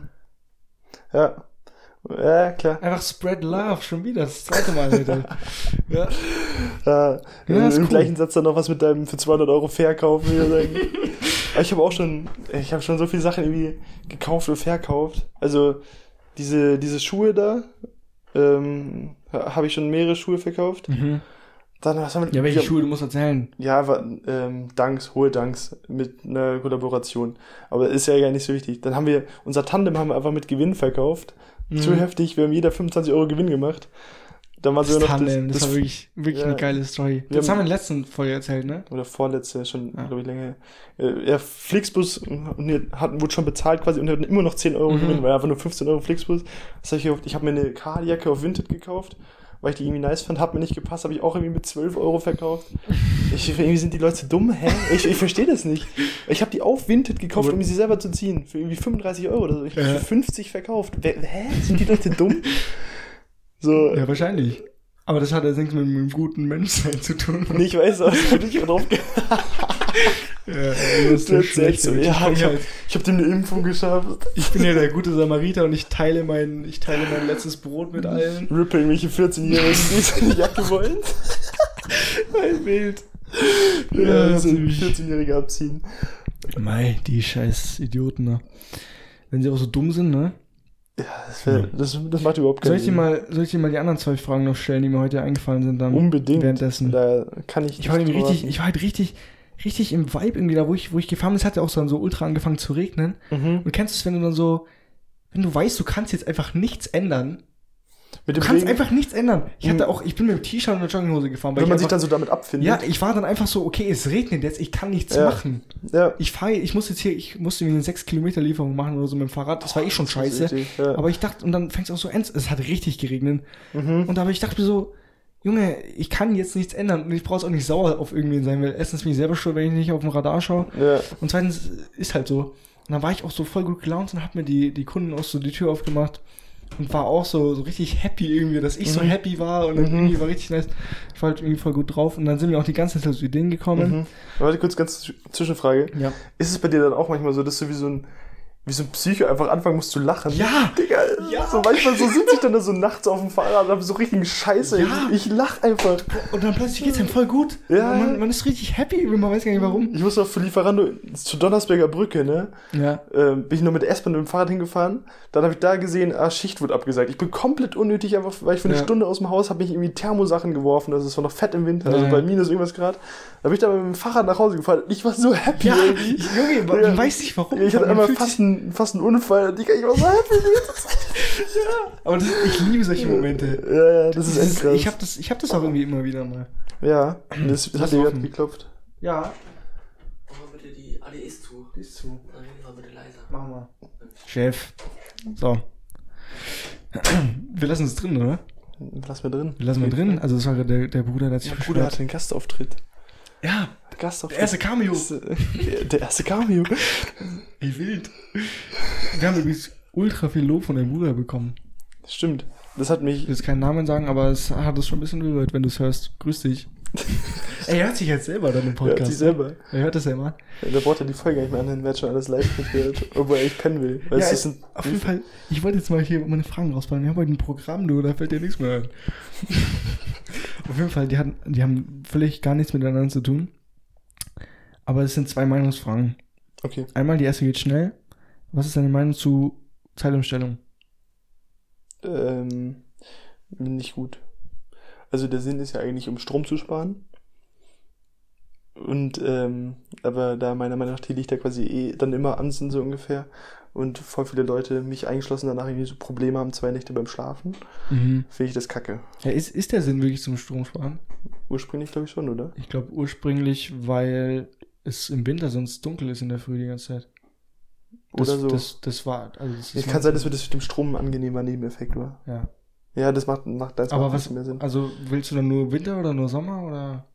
Ja. Ja, klar. Einfach spread love, schon wieder, das zweite Mal heute. ja. Ja, Ja, Im cool. gleichen Satz dann noch was mit deinem für 200 Euro verkaufen. Wieder. Aber ich habe auch schon, ich habe schon so viele Sachen irgendwie gekauft und verkauft. Also diese, diese Schuhe da, ähm, ha- habe ich schon mehrere Schuhe verkauft. Mhm. Dann was haben wir, Ja, welche wir- Schuhe, du musst erzählen. Ja, war, ähm, Danks, hohe Danks mit einer Kollaboration. Aber ist ja gar nicht so wichtig. Dann haben wir, unser Tandem haben wir einfach mit Gewinn verkauft. Zu Mhm. heftig, wir haben jeder 25 Euro Gewinn gemacht. Dann war Das, sogar noch Tandem, das, war wirklich, wirklich ja. eine geile Story. Wir Das haben- wir in der letzten Folge erzählt, ne? oder vorletzte, schon, Ja. glaube ich, länger. her. Äh, ja, Flixbus hatten, wurde schon bezahlt quasi und hatten immer noch 10 Euro Mhm. Gewinn, weil einfach nur 15 Euro Flixbus. Das hab ich. Ich habe mir eine Karljacke auf Vinted gekauft, weil ich die irgendwie nice fand, hat mir nicht gepasst, habe ich auch irgendwie mit 12 Euro verkauft. Ich, irgendwie sind die Leute dumm, hä? Ich, ich verstehe das nicht. Ich habe die auf Vinted gekauft, um sie selber zu ziehen. Für irgendwie 35 Euro oder so. Ich habe Ja. für 50 verkauft. Hä? Sind die Leute dumm? So, Ja, wahrscheinlich. Aber das hat ja nichts mit einem guten Menschsein zu tun. und ich weiß, aber ich bin nicht drauf Ja, das Du erzählst so, ja, ich habe ich hab dem eine Impfung geschafft. ich bin ja der gute Samariter und ich teile mein, ich teile mein letztes Brot mit allen. Ripple irgendwelche 14-Jährigen, die seine Jacke wollen. Ein Bild. Ja, Ja, so ziemlich. 14-Jährige abziehen. Mei, die scheiß Idioten, ne? Wenn sie auch so dumm sind, ne? Ja, das, wär, das, das macht überhaupt Soll keinen ich dir mal, soll ich dir mal die anderen zwei Fragen noch stellen, die mir heute eingefallen sind dann? Unbedingt. Währenddessen. Da kann ich Ich war richtig, ich war halt richtig, richtig im Vibe irgendwie da, wo ich, wo ich gefahren bin. Es hat ja auch dann so ultra angefangen zu regnen. Mhm. Und kennst du es, wenn du dann so, wenn du weißt, du kannst jetzt einfach nichts ändern. Mit Du kannst Regen, einfach nichts ändern. Ich hatte Mhm. auch, ich bin mit dem T-Shirt und der Jogginghose gefahren, weil wenn man ich sich einfach, dann so damit abfindet. ja, ich war dann einfach so, okay, es regnet jetzt, ich kann nichts Ja. machen. Ja. Ich fahre, ich muss jetzt hier, ich musste mir eine 6 Kilometer Lieferung machen oder so mit dem Fahrrad. Das war eh schon Das scheiße. richtig, ja. Aber ich dachte, und dann fängt es auch so an, es hat richtig geregnet. mhm. Und aber ich dachte mir so, Junge, ich kann jetzt nichts ändern und ich brauche auch nicht sauer auf irgendwen sein, weil erstens bin ich selber schuld, wenn ich nicht auf dem Radar schaue. ja. Und zweitens ist halt so. Und dann war ich auch so voll gut gelaunt und hab mir die, die Kunden auch so die Tür aufgemacht und war auch so, so richtig happy irgendwie, dass ich so Mhm. happy war und dann Mhm. irgendwie war richtig nice. Ich war halt irgendwie voll gut drauf und dann sind mir auch die ganze Zeit so Ideen gekommen. Mhm. Warte kurz, ganz Zw- Zwischenfrage. Ja. Ist es bei dir dann auch manchmal so, dass du wie so ein, wie so ein Psycho einfach anfangen musst zu lachen? Ja! Digga, Ja. so manchmal so sitze ich dann da so nachts auf dem Fahrrad und hab so richtig Scheiße. Ja. Ich, ich lach einfach. Und dann plötzlich geht's einem voll gut. Ja. Man, man ist richtig happy, man weiß gar nicht warum. Ich muss noch für Lieferando zur Donnersberger Brücke, ne? Ja. Ähm, bin ich nur mit der S-Bahn mit dem Fahrrad hingefahren. Dann habe ich da gesehen, ah, Schicht wird abgesagt. Ich bin komplett unnötig, einfach, weil ich für eine Ja. Stunde aus dem Haus habe mich irgendwie Thermosachen geworfen. Also es war noch fett im Winter, also bei minus irgendwas Grad. Da bin ich dann mit dem Fahrrad nach Hause gefahren. Ich war so happy Ja, irgendwie. Junge, man Ja. weiß nicht warum. Ich hatte einmal fast sich- einen, fast einen Unfall. Digga, ich war so happy. Aber das, ich liebe solche Momente. ja, ja, das ist Das ist, endkrass. ich habe das, ich hab das auch irgendwie immer wieder mal. ja, das, das hat dir gerade geklopft. Ja. Mach mal bitte die ADS zu. Die ist zu. Reden wir bitte leiser. Machen wir. Chef. So. Wir lassen es drin, oder? Lass mir drin. Wir lassen mal drin. Also das war der, der Bruder, der hat sich Mein Bruder hatte einen Gastauftritt. Ja, Gastauftritt. der erste Cameo. Der, der erste Cameo. Ey, wild. Wir haben übrigens ultra viel Lob von deinem Bruder bekommen. Stimmt. Das hat mich Ich will jetzt keinen Namen sagen, aber es hat es schon ein bisschen berührt, wenn du es hörst. Grüß dich. Er hört sich jetzt selber dann im Er hat Podcast. sich selber. Er hört das ja immer. Der braucht ja die Folge nicht mehr anhören, wer hat schon alles live mitgehört, obwohl er echt pennen will. Weil Ja, ist ein, auf jeden Fall, ich wollte jetzt mal hier meine Fragen rausfallen. Wir haben heute ein Programm, du, da fällt dir nichts mehr ein. auf jeden Fall, die, hatten, die haben völlig gar nichts miteinander zu tun. Aber es sind zwei Meinungsfragen. Okay. Einmal, die erste geht schnell. Was ist deine Meinung zu Zeitumstellung? Ähm, nicht gut. Also der Sinn ist ja eigentlich, um Strom zu sparen. Und, ähm, aber da meiner Meinung nach die Lichter quasi eh dann immer an sind, so ungefähr. Und voll viele Leute, mich eingeschlossen, danach irgendwie so Probleme haben, zwei Nächte beim Schlafen, Mhm. finde ich das kacke. Ja, ist, ist der Sinn wirklich zum Stromsparen? Ursprünglich glaube ich schon, oder? Ich glaube ursprünglich, weil es im Winter sonst dunkel ist in der Früh die ganze Zeit. Das, Oder so. Das, das war, also das Es ist kann sein, dass wir das mit dem Strom ein angenehmer Nebeneffekt war. Ja. Ja, das macht, macht das Aber macht was, mehr Sinn. also willst du dann nur Winter oder nur Sommer oder,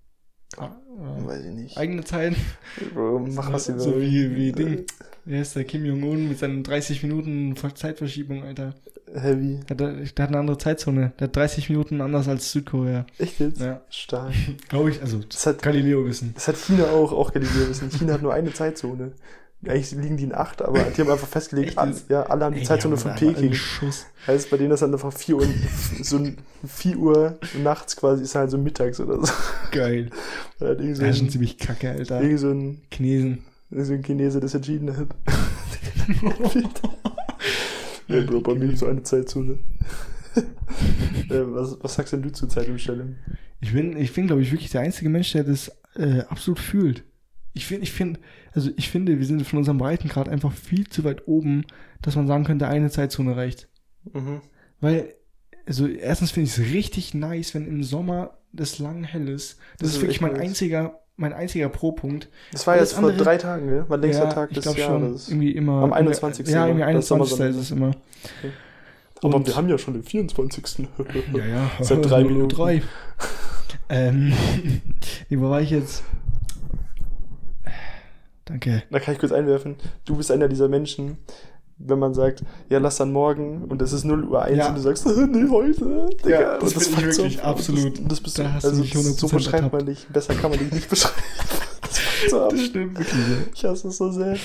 oder Weiß ich nicht. eigene Zeit? Bro, Mach was ihr So wie, wie Ding. Wer ist der Kim Jong-un mit seinen 30 Minuten Ver- Zeitverschiebung, Alter? Heavy. Der, hat- der hat eine andere Zeitzone. Der hat 30 Minuten anders als Südkorea. Echt jetzt? Ja. Stark. Glaube ich, also Das hat, Galileo wissen. das hat China auch, auch Galileo wissen. China hat nur eine Zeitzone. Eigentlich liegen die in acht, aber die haben einfach festgelegt, alle, ja, alle haben die Zeitzone von Peking. Heißt, bei denen ist dann einfach 4 Uhr, so 4 Uhr nachts quasi, ist halt so mittags oder so. Geil. Oder halt so Das ist schon ziemlich kacke, Alter. irgend so ein, Chinesen. so ein Chinese das entschieden hat. ja, Bro, bei mir so eine Zeitzone. äh, was, was sagst denn du zur Zeitumstellung? Ich bin, ich bin, glaube ich, wirklich der einzige Mensch, der das äh, absolut fühlt. Ich finde, ich finde, also ich finde, wir sind von unserem Breitengrad einfach viel zu weit oben, dass man sagen könnte, eine Zeitzone reicht. Mhm. Weil, also erstens finde ich es richtig nice, wenn im Sommer das lang hell ist. Das, Das ist ist wirklich mein nice. einziger, mein einziger Pro-Punkt. Das war Alles jetzt vor andere- drei Tagen, gell? War längster Ja, Tag ich des glaube schon. Jahres. Irgendwie immer. Am 21. Ja, irgendwie immer, das 21. Sommersonne. ist es immer. Aber Und- wir haben ja schon den 24. Ja, ja. Seit drei 0:03. Minuten. ähm, nee, wo war ich jetzt? Danke. Da kann ich kurz einwerfen. Du bist einer dieser Menschen, wenn man sagt, ja, lass dann morgen und es ist 0 Uhr 1 Ja. und du sagst, nee, heute. Digga. Ja, Und das bin ich so wirklich, ab. absolut. Das, das bist Da du, hast du also mich das- so 100% beschreibt man ertappt. dich. Besser kann man dich nicht beschreiben. Das so. Das stimmt wirklich. Ich hasse es so sehr.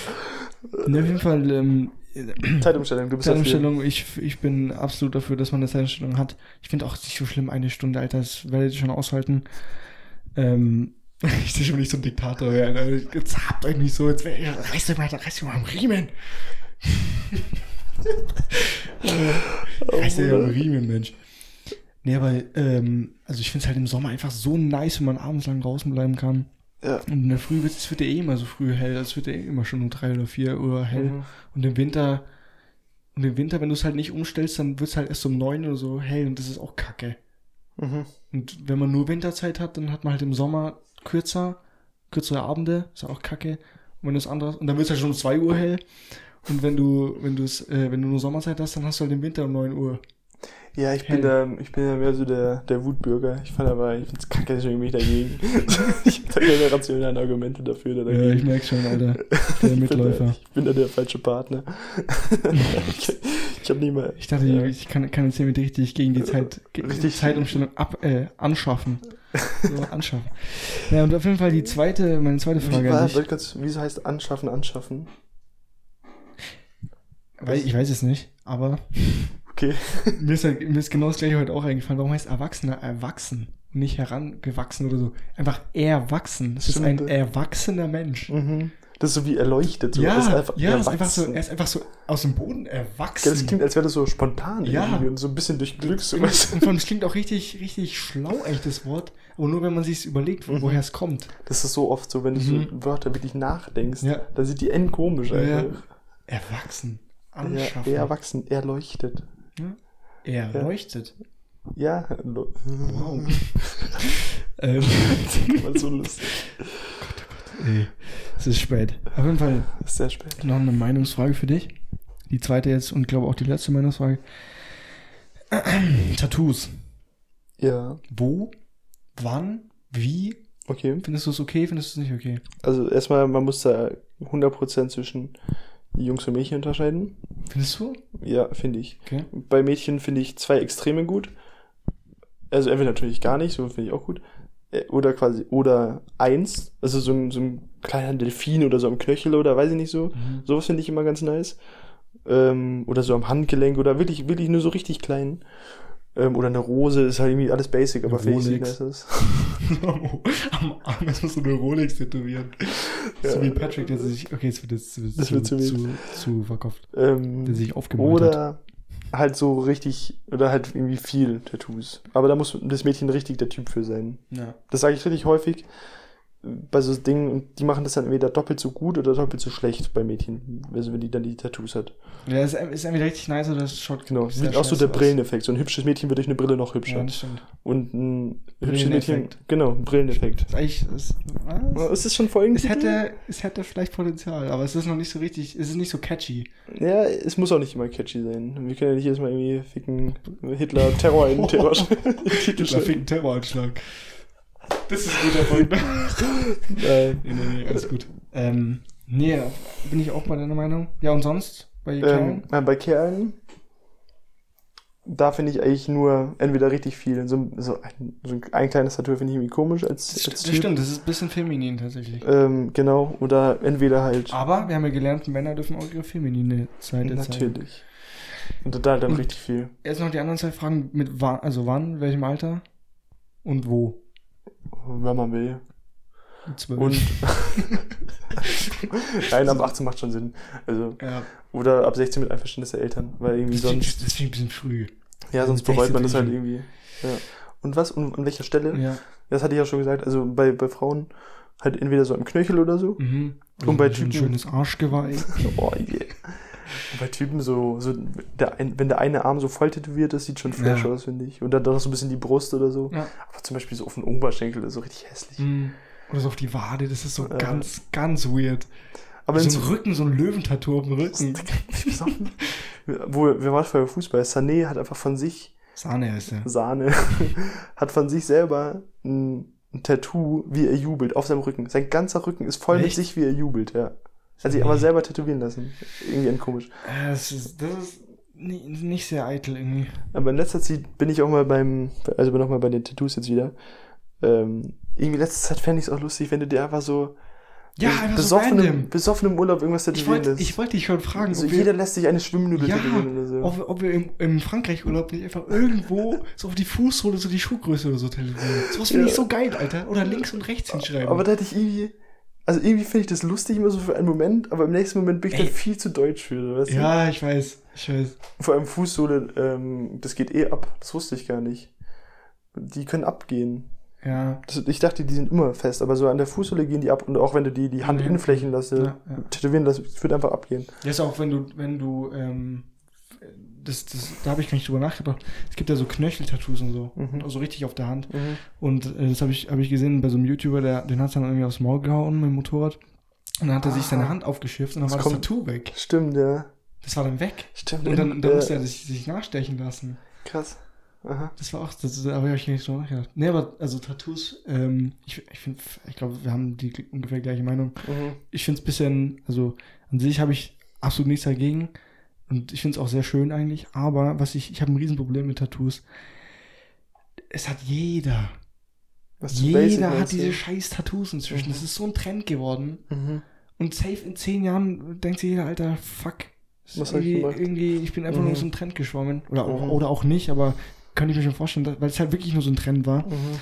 Nee, auf jeden Fall, ähm, Zeitumstellung, du bist dafür. Zeitumstellung, ich, ich bin absolut dafür, dass man eine Zeitumstellung hat. Ich finde auch nicht so schlimm, eine Stunde, Alter, das werdet ihr schon aushalten. Ähm, ich sehe schon nicht so ein Diktator werden. Alter. Jetzt habt euch nicht so, jetzt wär, reißt euch mal, reißt euch mal am Riemen. reißt euch am Riemen, Mensch. Nee, aber, ähm, also ich finde es halt im Sommer einfach so nice, wenn man abends lang draußen bleiben kann. Ja. Und in der Früh wird es wird ja eh immer so früh hell. Es wird ja eh immer schon um drei oder vier Uhr hell. Mhm. Und im Winter, und im Winter, wenn du es halt nicht umstellst, dann wird es halt erst um neun oder so hell und das ist auch kacke. Mhm. Und wenn man nur Winterzeit hat, dann hat man halt im Sommer kürzer, kürzere Abende, ist auch kacke. Und wenn du es anderes, und dann wird es halt schon um zwei Uhr hell. Und wenn du, wenn du es, äh, wenn du nur Sommerzeit hast, dann hast du halt im Winter um neun Uhr. Ja, ich bin da, ich bin ja mehr so der, der Wutbürger. Ich fand aber, ich find's kacke, deswegen bin ich dagegen. ich habe da keine rationalen Argumente dafür oder Ja, dagegen. ich merke schon, Alter. Der Ich bin, da, Mitläufer. ich bin da der falsche Partner. ich ich habe nie mal. Ich dachte, Ja. ich kann, kann jetzt hiermit richtig gegen die Zeit, gegen die Richtig. Zeitumstellung ab, äh, anschaffen. So, anschaffen. Ja, und auf jeden Fall die zweite, meine zweite Wie, Frage an war, kurz, wieso heißt anschaffen, anschaffen? Weil, ich weiß es nicht, aber Okay. mir ist, halt, mir ist genau das gleiche heute auch eingefallen. Warum heißt Erwachsener erwachsen und nicht herangewachsen oder so? Einfach erwachsen. Das ist ein Stimmt. erwachsener Mensch. Mhm. Das ist so wie erleuchtet. So. ja, Das ist einfach ja, ist einfach so, er ist einfach so aus dem Boden Ja, erwachsen. das klingt, als wäre das so spontan Ja. irgendwie und so ein bisschen durch Glück. So und was. vor allem, es klingt auch richtig, richtig schlau, eigentlich das Wort. Aber nur, wenn man sich überlegt, Mhm. woher es kommt. Das ist so oft so, wenn du Mhm. so Wörter wirklich nachdenkst, Ja. dann sind die endkomisch Ja, ja. einfach. Erwachsen. Ja, Anschaffen. er erwachsen, er leuchtet. Er Ja. leuchtet. Ja, Wow. ähm, Mal so lustig. ey, es ist spät. Auf jeden Fall Ist sehr spät. noch eine Meinungsfrage für dich. Die zweite jetzt und glaube auch die letzte Meinungsfrage. Tattoos. Ja, Wo, wann, wie? okay. Findest du es okay, findest du es nicht okay? Also erstmal, man muss da 100% zwischen Jungs und Mädchen unterscheiden. Findest du? Ja, finde ich. Okay. Bei Mädchen finde ich zwei Extreme gut. Also entweder natürlich gar nicht, so finde ich auch gut. Äh, Oder quasi, oder eins, also so ein, so ein kleiner Delfin oder so am Knöchel oder weiß ich nicht so. Mhm. Sowas finde ich immer ganz nice. Ähm, oder so am Handgelenk oder wirklich, wirklich nur so richtig klein. Ähm, oder eine Rose ist halt irgendwie alles basic, aber sieht Rolex. nice aus. Am Arm ist so eine Rolex tätowieren. So Ja. wie Patrick, der sich. Okay, jetzt wird es Das zu, wird zu zu, zu, verkauft. Ähm, Der sich aufgemalt hat. oder halt so richtig, oder halt irgendwie viel Tattoos. Aber da muss das Mädchen richtig der Typ für sein. Ja. Das sage ich richtig häufig bei so Dingen die machen das dann entweder doppelt so gut oder doppelt so schlecht bei Mädchen, also wenn die dann die Tattoos hat. Ja, ist, ist entweder richtig nice oder es schaut Genau, sehr sieht auch so der. Brilleneffekt. So ein hübsches Mädchen wird durch eine Brille noch hübscher. Ja, das stimmt. und ein hübsches Mädchen, genau, ein Brilleneffekt. Ist eigentlich, ist, was? Es ist schon folgendes. Es hätte, es hätte vielleicht Potenzial, aber es ist noch nicht so richtig, es ist nicht so catchy. Ja, es muss auch nicht immer catchy sein. Wir können ja nicht jedes Mal irgendwie ficken Hitler Terror in den Terror schreiben. einen Terroranschlag. Das ist ein guter Punkt. Nein. nee, nee, nee, alles gut. Ähm, Nee, bin ich auch bei deiner Meinung. Ja, und sonst? Bei Ähm, Kerlen? ja, bei Kerlen, da finde ich eigentlich nur entweder richtig viel. So, so, ein, so ein kleines Tattoo finde ich irgendwie komisch als, Das, als das Typ. stimmt, das ist ein bisschen feminin tatsächlich. Ähm, genau, oder entweder halt. Aber wir haben ja gelernt, Männer dürfen auch ihre feminine Seite zeigen. natürlich. Und da dann Und- richtig viel. Jetzt noch die anderen zwei Fragen. Mit wann, also wann, welchem Alter und wo? Wenn man will. Mit zwölf. Und. Nein, ab 18 macht schon Sinn. Also, ja, oder ab 16 mit Einverständnis der Eltern. Weil irgendwie das finde sonst. das find ich ein bisschen früh. Ja, sonst 16 bereut man das halt finde irgendwie. Ja. Und was? Und an welcher Stelle? Ja. Das hatte ich ja schon gesagt. Also bei, bei Frauen halt entweder so am Knöchel oder so. Mhm. Und bei ein Typen- schönes Arschgeweih. Oh yeah. Und bei Typen so, so der ein, wenn der eine Arm so voll tätowiert ist, sieht schon fresh Ja. aus, finde ich. Und dann noch so ein bisschen die Brust oder so. Ja. Aber zum Beispiel so auf den Oberschenkel, das ist so richtig hässlich. Mhm. Oder so auf die Wade, das ist so Ja. ganz, ganz weird. Aber so ein Rücken, so ein Löwentattoo auf dem Rücken. Wo, wer war vorher Fußball? Sané hat einfach von sich, Sahne ist er. Sahne, hat von sich selber ein, ein Tattoo, wie er jubelt, auf seinem Rücken. Sein ganzer Rücken ist voll mit Echt? sich, wie er jubelt, ja. Hat sich aber selber tätowieren lassen. Irgendwie ein komisch. Das ist, das ist ni- nicht sehr eitel irgendwie. Aber in letzter Zeit bin ich auch mal beim, also bin auch mal bei den Tattoos jetzt wieder. Ähm, irgendwie letzte Zeit fände ich es auch lustig, wenn du dir einfach so Ja, in einfach so besoffenem, random. besoffenem Urlaub irgendwas Ich tätowieren lässt. ich wollte dich schon fragen, so, ob wir, jeder lässt sich eine Schwimmnudel ja, tätowieren oder so. ob, ob wir im, im Frankreich-Urlaub nicht einfach irgendwo so auf die Fußsohle so die Schuhgröße oder so tätowieren. Sowas finde Ja. ich so geil, Alter. Oder links und rechts hinschreiben. Aber da hätte ich irgendwie, also irgendwie finde ich das lustig immer so für einen Moment, aber im nächsten Moment bin ich Ey. dann viel zu deutsch für, weißt ja, ich weiß, ich weiß. du? Vor allem Fußsohle, ähm, das geht eh ab. Das wusste ich gar nicht. Die können abgehen. Ja, Das, ich dachte, die sind immer fest, aber so an der Fußsohle gehen die ab und auch wenn du die, die Handinnenflächen lässt, Ja, ja. tätowieren lässt, das wird einfach abgehen. Das ist auch, wenn du, wenn du, ähm, das, das, da habe ich gar nicht drüber nachgedacht. Es gibt ja so Knöchel-Tattoos und so. Mhm. Also richtig auf der Hand. Und äh, das habe ich, hab ich gesehen bei so einem YouTuber, der, den hat dann irgendwie aufs Maul gehauen mit dem Motorrad. Und dann hat er sich Ah. seine Hand aufgeschifft und dann Das war das Tattoo weg. Stimmt, ja. Das war dann weg. Stimmt. Und dann, dann ja, musste er sich, sich nachstechen lassen. Krass. Aha. Das war auch, das, da habe ich nicht drüber nachgedacht. Nee, aber also Tattoos, ähm, ich, ich finde, ich glaube, wir haben die ungefähr gleiche Meinung. Mhm. Ich finde es ein bisschen, also an sich habe ich absolut nichts dagegen. Und ich finde es auch sehr schön eigentlich. Aber was ich, ich habe ein Riesenproblem mit Tattoos. Es hat jeder. Was Jeder hat meinst du? diese scheiß Tattoos inzwischen. Mhm. Das ist so ein Trend geworden. Mhm. Und safe in zehn Jahren denkt sich jeder, Alter, fuck. Was hab ich irgendwie, gemacht? irgendwie, ich bin einfach Mhm. nur so ein Trend geschwommen. Oder, auch, Mhm. oder auch nicht, aber kann ich mir schon vorstellen, weil es halt wirklich nur so ein Trend war. Mhm.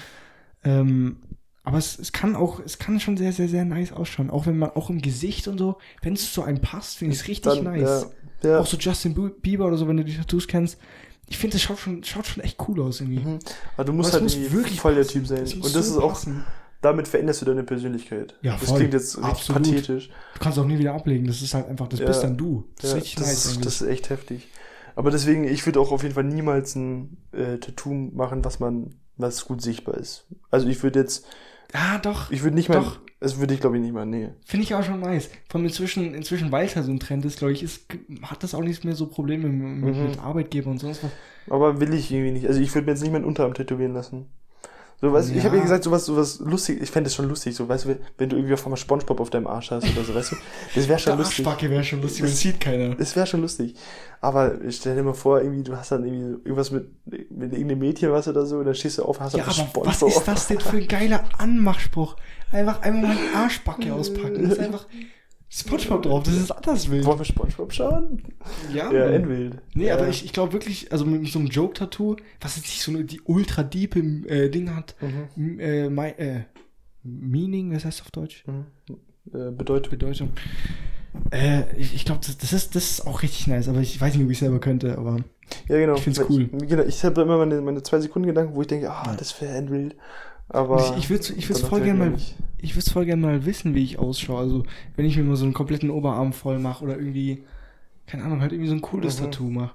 Ähm, aber es, es kann auch, es kann schon sehr, sehr, sehr nice ausschauen. Auch wenn man, auch im Gesicht und so, wenn es zu einem passt, finde ich es richtig Dann, nice. Ja, ja. Auch so Justin Bieber oder so, wenn du die Tattoos kennst. Ich finde, das schaut schon, schaut schon echt cool aus irgendwie. Mhm. Aber du musst Aber halt muss wirklich voll der. Typ sein. Muss Und das so ist auch, passen. damit veränderst du deine Persönlichkeit. Ja, das voll. klingt jetzt richtig Absolut. pathetisch. Du kannst auch nie wieder ablegen. Das ist halt einfach, das Ja. bist dann du. Das Ja, ist richtig das, nice ist, das ist echt heftig. Aber deswegen, ich würde auch auf jeden Fall niemals ein äh, Tattoo machen, was man, was gut sichtbar ist. Also ich würde jetzt, ah, doch. ich würde nicht mal, Doch. Das würde ich glaube ich nicht mal, nee. Finde ich auch schon nice. Von inzwischen, inzwischen, weil es ja so ein Trend ist, glaube ich, ist, hat das auch nicht mehr so Probleme mit, Mhm. mit Arbeitgeber und sonst was. Aber will ich irgendwie nicht. Also ich würde mir jetzt nicht meinen Unterarm tätowieren lassen. So, weißt du, ich habe ja Ja. gesagt, sowas, sowas lustig, ich fände das schon lustig, so, weißt du, wenn du irgendwie auf einmal Spongebob auf deinem Arsch hast oder so, weißt du, das wäre schon lustig. Arschbacke wäre schon lustig, das sieht keiner. Das wäre schon lustig. Aber stell dir mal vor, irgendwie, du hast dann irgendwie irgendwas mit, mit irgendeinem Mädchen, was oder so, und dann stehst du auf, hast Ja, aber was ist das denn für ein geiler Anmachspruch? Einfach einmal mal Arschbacke auspacken. Das ist einfach Spongebob drauf, das ist anders wild. Wollen wir Spongebob schauen? Ja, Ja, endwild. Nee, ja. aber ich, ich glaube wirklich, also mit so einem Joke-Tattoo, was jetzt nicht so eine, die ultra deep äh, Ding hat, Mhm. äh, my, äh, Meaning, was heißt das auf Deutsch? Mhm. Äh, bedeutet. Bedeutung. Äh, ich ich glaube, das, das, ist, das ist auch richtig nice, aber ich weiß nicht, ob ich selber könnte, aber Ja, genau. Ich find's Weil cool. Ich, genau, ich habe immer meine, meine zwei Sekunden Gedanken, wo ich denke, ah, Ja. das wäre endwild. Aber. ich, ich würde ich würd's danach voll gerne mal, ich, voll gerne mal wissen, wie ich ausschaue. Also, wenn ich mir mal so einen kompletten Oberarm voll mache oder irgendwie, keine Ahnung, halt irgendwie so ein cooles Mhm. Tattoo mache.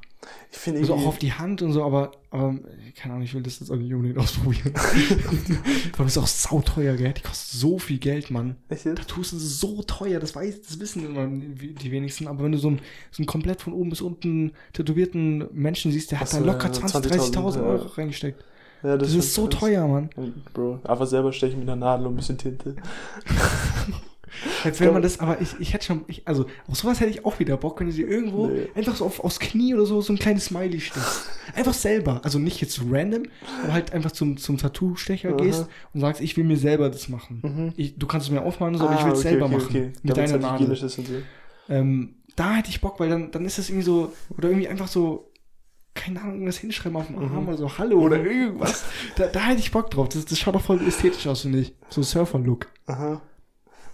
Ich finde Also auch auf die Hand und so, aber, aber keine Ahnung, ich will das jetzt auch nicht unbedingt ausprobieren. Vor ist auch sauteuer, gell? Die kostet so viel Geld, Mann. Echt jetzt? Tattoos sind so teuer, das weiß, das wissen immer die wenigsten, aber wenn du so einen, so einen komplett von oben bis unten tätowierten Menschen siehst, der hat da locker äh, 20.000, 20.000, 30.000 ja. Euro reingesteckt. Ja, Das, schon ist so krass. teuer, Mann. Bro, einfach selber stechen mit einer Nadel und ein bisschen Tinte. Als wenn man das, aber ich, ich hätte schon, ich, also auf sowas hätte ich auch wieder Bock, wenn du dir irgendwo Nee. einfach so auf, aufs Knie oder so so ein kleines Smiley stichst. Einfach selber. Also nicht jetzt random, aber halt einfach zum, zum Tattoo-Stecher Aha. gehst und sagst, ich will mir selber das machen. Mhm. Ich, du kannst es mir aufmachen, so, aber ich will es Ah, okay, selber okay, machen. okay. Mit Damit's deiner halt Nadel. so. Ähm, da hätte ich Bock, weil dann, dann ist das irgendwie so, oder irgendwie einfach so, keine Ahnung, irgendwas hinschreiben auf dem Arm Mhm. oder so, Hallo oder irgendwas. Da, da hätte ich Bock drauf. Das, das schaut doch voll ästhetisch aus, finde ich. So Surfer-Look. Aha.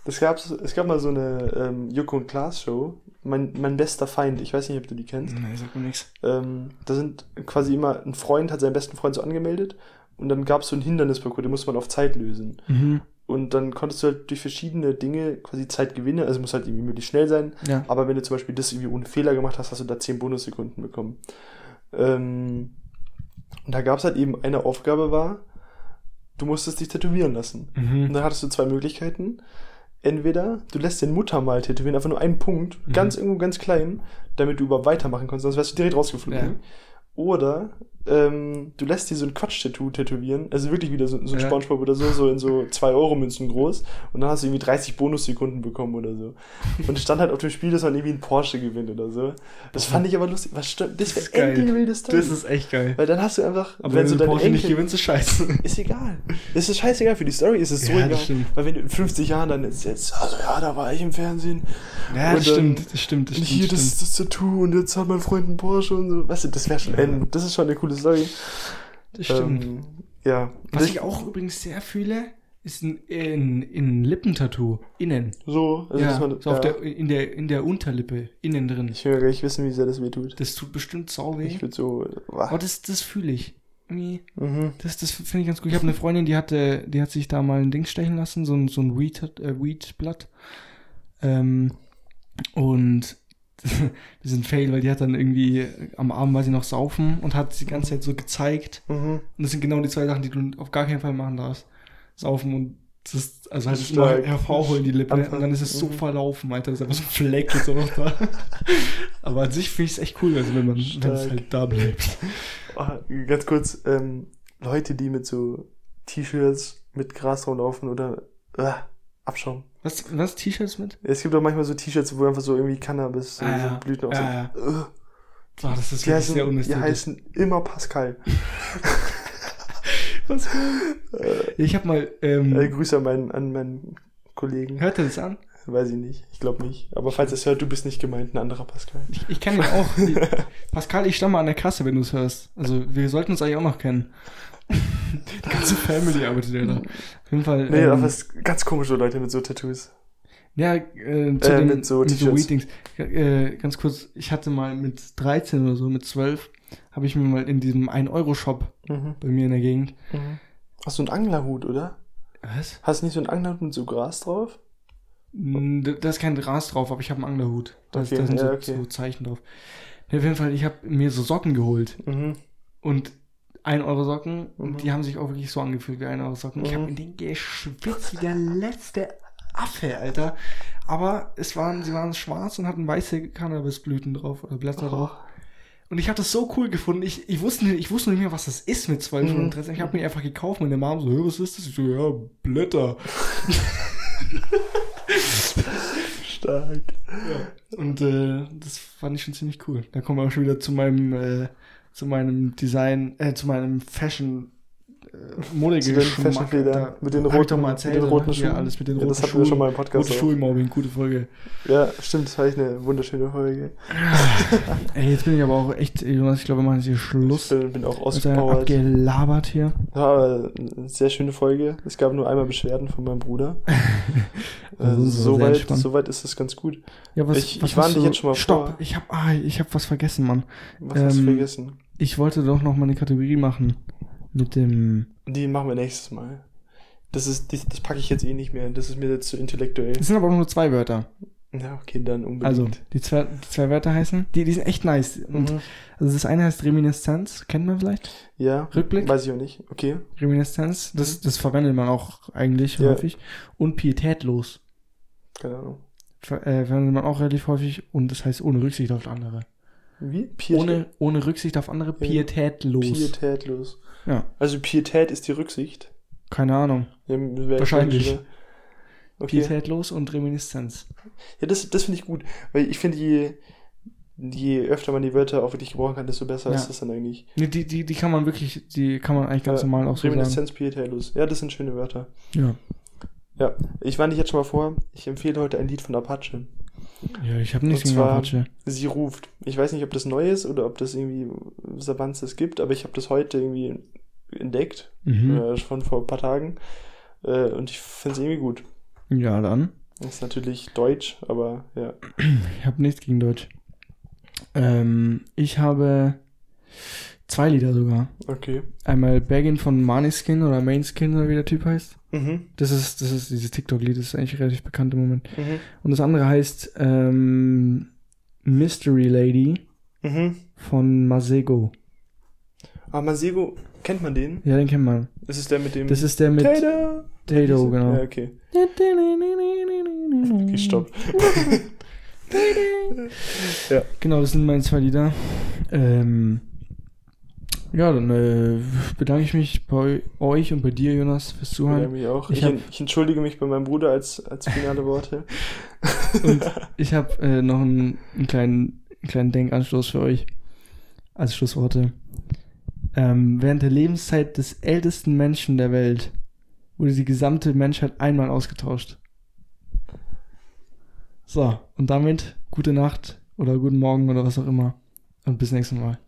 Das gab's, es gab mal so eine ähm, Joko und Klaas Show. Mein, mein bester Feind, ich weiß nicht, ob du die kennst. Nee, sagt mir nichts. Ähm, da sind quasi immer, ein Freund hat seinen besten Freund so angemeldet und dann gab es so einen Hindernisparcours, den musste man auf Zeit lösen. Mhm. Und dann konntest du halt durch verschiedene Dinge quasi Zeit gewinnen. Also muss halt irgendwie möglichst schnell sein. Ja. Aber wenn du zum Beispiel das irgendwie ohne Fehler gemacht hast, hast du da 10 Bonussekunden bekommen. Ähm, und da gab es halt eben eine Aufgabe war, du musstest dich tätowieren lassen. Und Mhm. dann hattest du zwei Möglichkeiten. Entweder du lässt den Muttermal tätowieren, einfach nur einen Punkt, Mhm. ganz irgendwo ganz klein, damit du überhaupt weitermachen kannst, sonst wärst du direkt rausgeflogen. Ja. Oder ähm, du lässt dir so ein Quatsch-Tattoo tätowieren, also wirklich wieder so, so ein Ja. Spongebob oder so, so in so 2-Euro-Münzen groß und dann hast du irgendwie 30 Bonussekunden bekommen oder so. Und es stand halt auf dem Spiel, dass man irgendwie einen Porsche gewinnt oder so. Das fand ich aber lustig. Was sto- das Das ist wäre Story. Das ist echt geil. Weil dann hast du einfach, Aber wenn, so du deine Porsche nicht Enkel- gewinnst, ist scheiße. ist egal. Es ist scheißegal. Für die Story ist es so Ja, egal. stimmt. Weil wenn du in 50 Jahren dann ist jetzt, also ja, da war ich im Fernsehen. Ja, das stimmt, das stimmt, das und stimmt. hier das das, das Tattoo und jetzt hat mein Freund einen Porsche und so. Weißt du, das wäre schon, Ja. ein, das ist schon eine coole Story. das stimmt. Ähm, ja. Was ich auch übrigens sehr fühle, ist ein, ein, ein Lippentattoo. Innen. So, also ja, man, so ja. auf der, in, der, in der Unterlippe. Innen drin. ich will ja gar nicht wissen, wie sehr das weh tut. Das tut bestimmt sau weh. Ich würde so. Aber das, das fühle ich. Mhm. das das finde ich ganz gut. Ich habe eine Freundin, die hatte, die hat sich da mal ein Ding stechen lassen, so ein, so ein Weed, äh, Weedblatt. Ähm, und sind fail, weil die hat dann irgendwie am Abend war sie noch saufen und hat die ganze Zeit so gezeigt. Mhm. Und das sind genau die zwei Sachen, die du auf gar keinen Fall machen darfst. Saufen und das ist, also halt Stark. immer hervorholen die Lippe und dann ist es so Mhm. verlaufen, Alter. Das ist einfach so ein Fleck jetzt auch noch da. Aber an sich finde ich es echt cool, also wenn man, wenn es halt da bleibt. Ah, ganz kurz, ähm, Leute, die mit so T-Shirts mit Gras drauf laufen oder äh, Abschaum. Was, was, T-Shirts mit? Es gibt auch manchmal so T-Shirts, wo einfach so irgendwie Cannabis, so, Ah, ja. so Blüten auf Ja, sind. Äh, Oh, das ist die, wirklich heißen, sehr die unästhetisch. heißen immer Pascal. Was ja, ich habe mal, ähm, Äh, Grüße an meinen, an meinen Kollegen. hört er das an? Weiß ich nicht. Ich glaube nicht. Aber falls es hört, du bist nicht gemeint, ein anderer Pascal. Ich, ich kenne ihn auch. Pascal, ich stamme an der Kasse, wenn du es hörst. Also, wir sollten uns eigentlich auch noch kennen. Die ganze Family arbeitet ja da. Auf jeden Fall. Nee, ähm, aber es ganz komisch, so Leute mit so Tattoos. Ja, äh, zu Äh, den, mit so mit so T-Shirts. Weedings. Äh, ganz kurz, ich hatte mal mit 13 oder so, mit 12, habe ich mir mal in diesem 1-Euro-Shop Mhm. bei mir in der Gegend. Mhm. Hast du einen Anglerhut, oder? Was? Hast du nicht so einen Anglerhut mit so Gras drauf? Da ist kein Gras drauf, aber ich habe einen Anglerhut. Da, ist- Okay, da sind ja, so, okay. so Zeichen drauf. Ja, auf jeden Fall, ich habe mir so Socken geholt. Mhm. Und 1 Euro Socken, Mhm. und die haben sich auch wirklich so angefühlt wie 1 Euro Socken. Ich Mhm. habe in den geschwitzt wie der letzte Affe, Alter. Aber es waren, sie waren schwarz und hatten weiße Cannabisblüten drauf oder Blätter Oh. drauf. Und ich habe das so cool gefunden. Ich, ich, wusste nicht, ich wusste nicht mehr, was das ist mit 12 Mhm. und 13. Ich habe mir einfach gekauft. Meine Mom so, "Hä, was ist das? Ich so, ja, Blätter. Stark. Und äh, das fand ich schon ziemlich cool. Da kommen wir auch schon wieder zu meinem, äh, zu meinem Design, äh, zu meinem Fashion Modegeschmack. den. Da Mit den hab ich roten, doch mal mit erzählt, den oder? roten Ja, Schuhen. alles mit den Ja, roten das hatten Schuhen. wir schon mal im Podcast Rote. Schuhe-Mobbing, gute Folge. Ja, stimmt, das war echt eine wunderschöne Folge. Ey, jetzt bin ich aber auch echt, Jonas, ich glaube, wir machen jetzt hier Ich Schluss. bin, bin auch ausgepowert. abgelabert hier. Ja, aber eine sehr schöne Folge. Es gab nur einmal Beschwerden von meinem Bruder. äh, Also, das soweit, soweit ist es ganz gut. Ja, was, Ich- was ich warne dich jetzt schon mal Stopp, vor. ich hab, ah, ich hab was vergessen, Mann. Was hast du Ähm, vergessen? Ich wollte doch noch mal eine Kategorie machen. Mit dem, Die machen wir nächstes Mal. Das ist, das, das packe ich jetzt eh nicht mehr. Das ist mir jetzt zu intellektuell. es sind aber auch nur zwei Wörter. Ja, okay, dann unbedingt. Also, die zwei, die zwei Wörter heißen, die, die sind echt nice. Und Mhm. Also das eine heißt Reminiszenz, kennt man vielleicht? Ja. Rückblick? Weiß ich auch nicht. Okay. Reminiszenz, das, das verwendet man auch eigentlich Ja. häufig. Und pietätlos, Keine Ahnung. ver äh, verwendet man auch relativ häufig und das heißt ohne Rücksicht auf andere. Wie? Pietät. Ohne, ohne Rücksicht auf andere, Ja. pietätlos. Pietätlos. Ja, Also Pietät ist die Rücksicht. keine Ahnung. Ja, Wahrscheinlich. Okay. Pietätlos und Reminiszenz. Ja, das, das finde ich gut, weil ich finde, je, je öfter man die Wörter auch wirklich gebrauchen kann, desto besser Ja. ist das dann eigentlich. Nee, die, die, die kann man wirklich, die kann man eigentlich ganz Ja, normal auch so sagen. Reminiszenz, pietätlos. Ja, das sind schöne Wörter. Ja. Ja, ich warne dich jetzt schon mal vor, ich empfehle heute ein Lied von Apache. Ja, ich habe nichts gegen Apache. Sie ruft. Ich weiß nicht, ob das neu ist oder ob das irgendwie Savanz es gibt, aber ich habe das heute irgendwie entdeckt, Mhm. äh, schon vor ein paar Tagen. Äh, und ich finde es irgendwie gut. Ja, dann. Das ist natürlich Deutsch, aber ja. Ich habe nichts gegen Deutsch. Ähm, ich habe zwei Lieder sogar. Okay. Einmal Baggin von Maniskin oder Mainskin oder wie der Typ heißt. Mhm. Das ist, das ist dieses TikTok-Lied, das ist eigentlich relativ bekannt im Moment. Mhm. Und das andere heißt ähm, Mystery Lady Mhm. von Masego. Ah, Masego, kennt man den? Ja, den kennt man. Das ist der mit dem. Das ist der mit Tato. Tato, genau. Ja, okay. Okay, stopp. Ja. Genau, das sind meine zwei Lieder. Ähm, ja, dann äh, bedanke ich mich bei euch und bei dir, Jonas, fürs Zuhören. mich auch. Ich Ich, hab- ich entschuldige mich bei meinem Bruder als, als finale Worte. Und ich habe äh, noch einen, einen, kleinen, einen kleinen Denkanstoß für euch als Schlussworte. Ähm, während der Lebenszeit des ältesten Menschen der Welt wurde die gesamte Menschheit einmal ausgetauscht. So, und damit gute Nacht oder guten Morgen oder was auch immer. Und bis nächstes Mal.